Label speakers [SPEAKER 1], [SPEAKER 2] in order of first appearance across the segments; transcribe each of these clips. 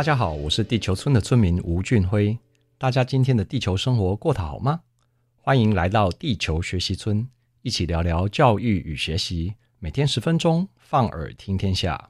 [SPEAKER 1] 大家好，我是地球村的村民吴俊辉。大家今天的地球生活过得好吗？欢迎来到地球学习村，一起聊聊教育与学习。每天十分钟，放耳听天下。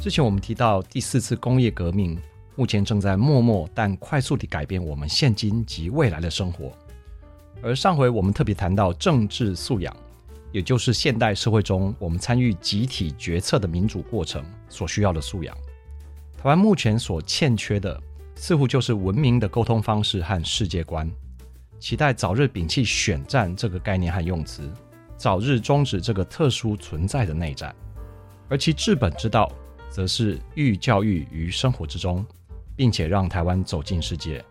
[SPEAKER 1] 之前我们提到第四次工业革命，目前正在默默但快速地改变我们现今及未来的生活。而上回我们特别谈到政治素养。也就是现代社会中，我们参与集体决策的民主过程所需要的素养。台湾目前所欠缺的，似乎就是文明的沟通方式和世界观。期待早日摒弃选战这个概念和用词，早日终止这个特殊存在的内战。而其治本之道，则是寓教育于生活之中，并且让台湾走进世界。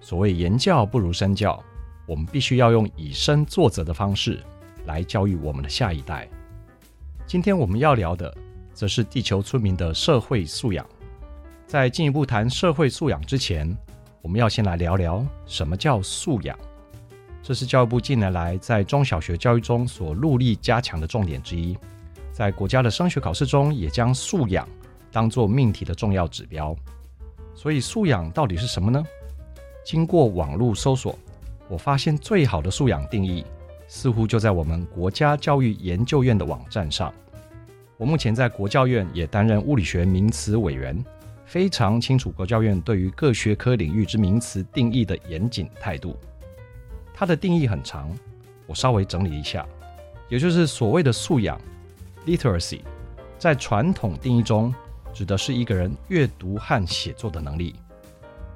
[SPEAKER 1] 所谓言教不如身教，我们必须要用以身作则的方式。来教育我们的下一代。今天我们要聊的，则是地球村民的社会素养。在进一步谈社会素养之前，我们要先来聊聊什么叫素养。这是教育部近年来在中小学教育中所努力加强的重点之一。在国家的升学考试中，也将素养当作命题的重要指标。所以，素养到底是什么呢？经过网络搜索，我发现最好的素养定义。似乎就在我们国家教育研究院的网站上。我目前在国教院也担任物理学名词委员，非常清楚国教院对于各学科领域之名词定义的严谨态度。它的定义很长，我稍微整理一下，也就是所谓的素养 （literacy），在传统定义中指的是一个人阅读和写作的能力，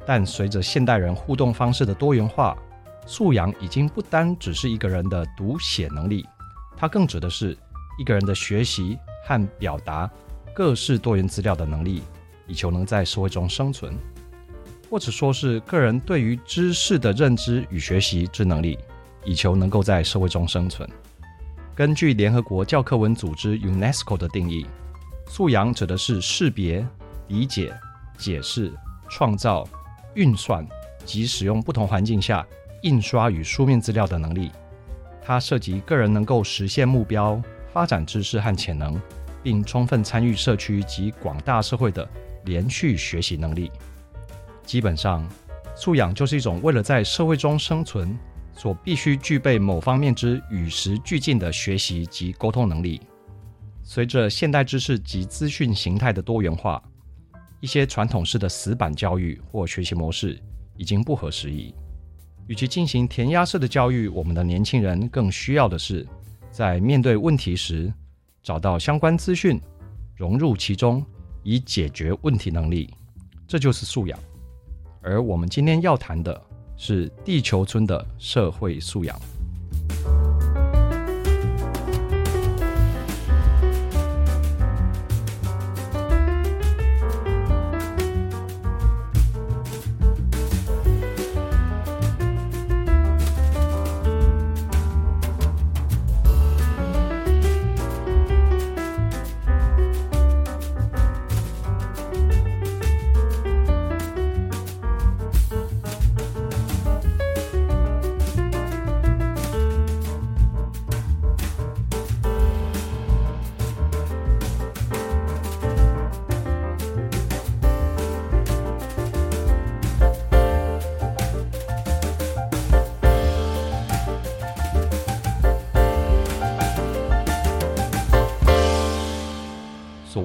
[SPEAKER 1] 但随着现代人互动方式的多元化。素养已经不单只是一个人的读写能力，它更指的是一个人的学习和表达各式多元资料的能力，以求能在社会中生存，或者说是个人对于知识的认知与学习之能力，以求能够在社会中生存。根据联合国教科文组织 UNESCO 的定义，素养指的是识别、理解、解释、创造、运算及使用不同环境下。印刷与书面资料的能力，它涉及个人能够实现目标、发展知识和潜能，并充分参与社区及广大社会的连续学习能力。基本上，素养就是一种为了在社会中生存所必须具备某方面之与时俱进的学习及沟通能力。随着现代知识及资讯形态的多元化，一些传统式的死板教育或学习模式已经不合时宜。与其进行填鸭式的教育，我们的年轻人更需要的是，在面对问题时，找到相关资讯，融入其中，以解决问题能力。这就是素养。而我们今天要谈的是地球村的社会素养。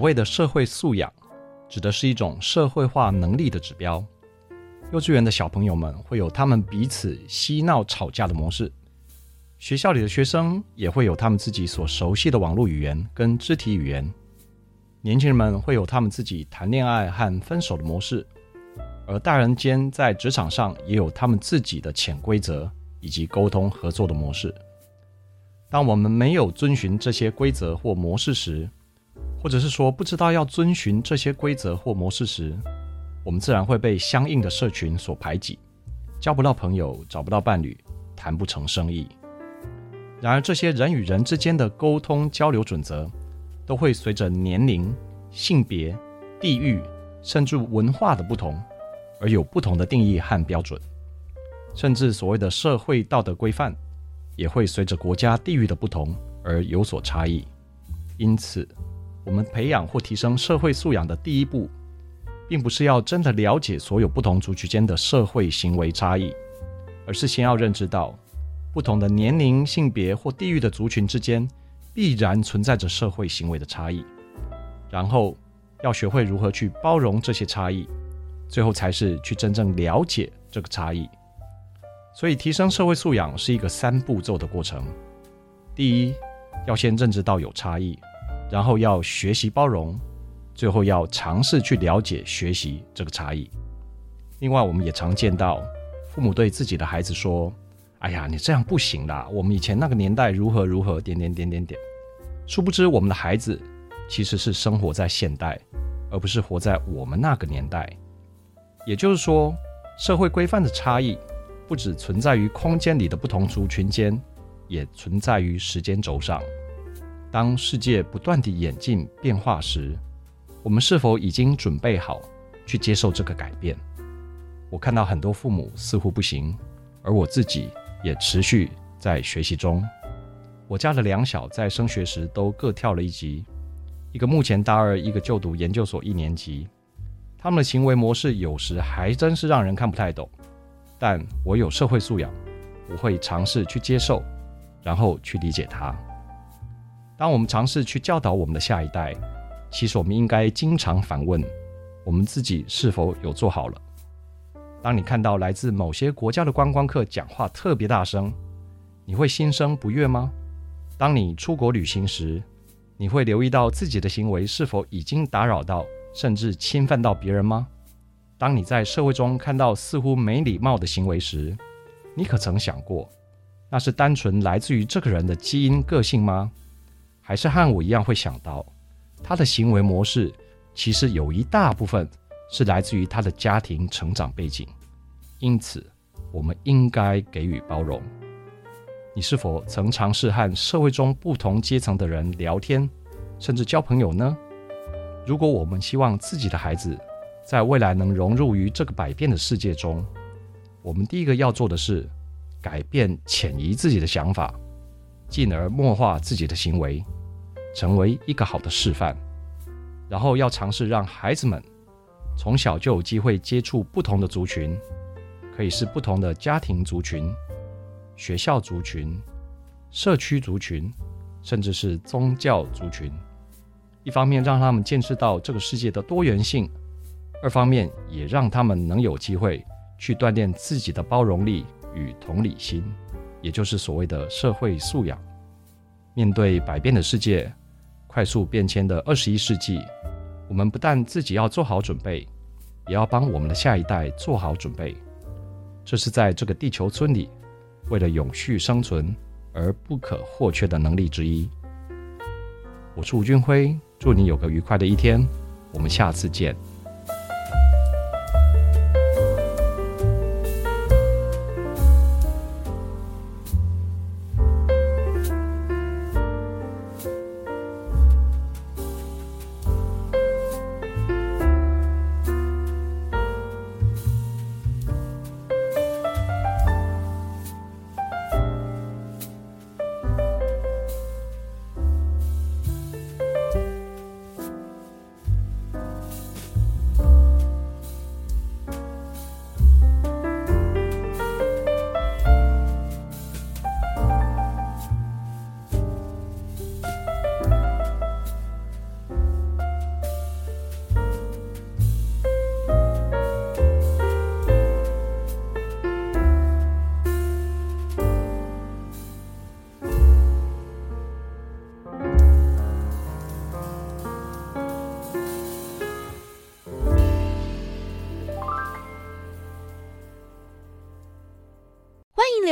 [SPEAKER 1] 所谓的社会素养，指的是一种社会化能力的指标。幼稚园的小朋友们会有他们彼此嬉闹吵架的模式，学校里的学生也会有他们自己所熟悉的网络语言跟肢体语言。年轻人们会有他们自己谈恋爱和分手的模式，而大人间在职场上也有他们自己的潜规则以及沟通合作的模式。当我们没有遵循这些规则或模式时，或者是说不知道要遵循这些规则或模式时，我们自然会被相应的社群所排挤，交不到朋友，找不到伴侣，谈不成生意。然而，这些人与人之间的沟通交流准则，都会随着年龄、性别、地域，甚至文化的不同，而有不同的定义和标准。甚至所谓的社会道德规范，也会随着国家地域的不同而有所差异。因此，我们培养或提升社会素养的第一步，并不是要真的了解所有不同族群间的社会行为差异，而是先要认知到。不同的年龄、性别或地域的族群之间，必然存在着社会行为的差异。然后要学会如何去包容这些差异，最后才是去真正了解这个差异。所以，提升社会素养是一个三步骤的过程。第一，要先认知到有差异，然后要学习包容，最后要尝试去了解、学习这个差异。另外，我们也常见到父母对自己的孩子说。哎呀，你这样不行啦！我们以前那个年代如何如何，点点点点点。殊不知，我们的孩子其实是生活在现代，而不是活在我们那个年代。也就是说，社会规范的差异不只存在于空间里的不同族群间，也存在于时间轴上。当世界不断地演进变化时，我们是否已经准备好去接受这个改变？我看到很多父母似乎不行，而我自己。也持续在学习中。我家的两小在升学时都各跳了一级，一个目前大二，一个就读研究所一年级。他们的行为模式有时还真是让人看不太懂，但我有社会素养，我会尝试去接受，然后去理解他。当我们尝试去教导我们的下一代，其实我们应该经常反问：我们自己是否有做好了？当你看到来自某些国家的观光客讲话特别大声，你会心生不悦吗？当你出国旅行时，你会留意到自己的行为是否已经打扰到甚至侵犯到别人吗？当你在社会中看到似乎没礼貌的行为时，你可曾想过，那是单纯来自于这个人的基因个性吗？还是和我一样会想到，他的行为模式其实有一大部分，是来自于他的家庭成长背景，因此我们应该给予包容。你是否曾尝试和社会中不同阶层的人聊天，甚至交朋友呢？如果我们希望自己的孩子在未来能融入于这个百变的世界中，我们第一个要做的是改变潜移自己的想法，进而默化自己的行为，成为一个好的示范。然后要尝试让孩子们。从小就有机会接触不同的族群，可以是不同的家庭族群、学校族群、社区族群，甚至是宗教族群。一方面让他们见识到这个世界的多元性，二方面也让他们能有机会去锻炼自己的包容力与同理心，也就是所谓的社会素养。面对百变的世界，快速变迁的二十一世纪。我们不但自己要做好准备，也要帮我们的下一代做好准备。这是在这个地球村里，为了永续生存而不可或缺的能力之一。我是吴俊辉，祝你有个愉快的一天，我们下次
[SPEAKER 2] 见。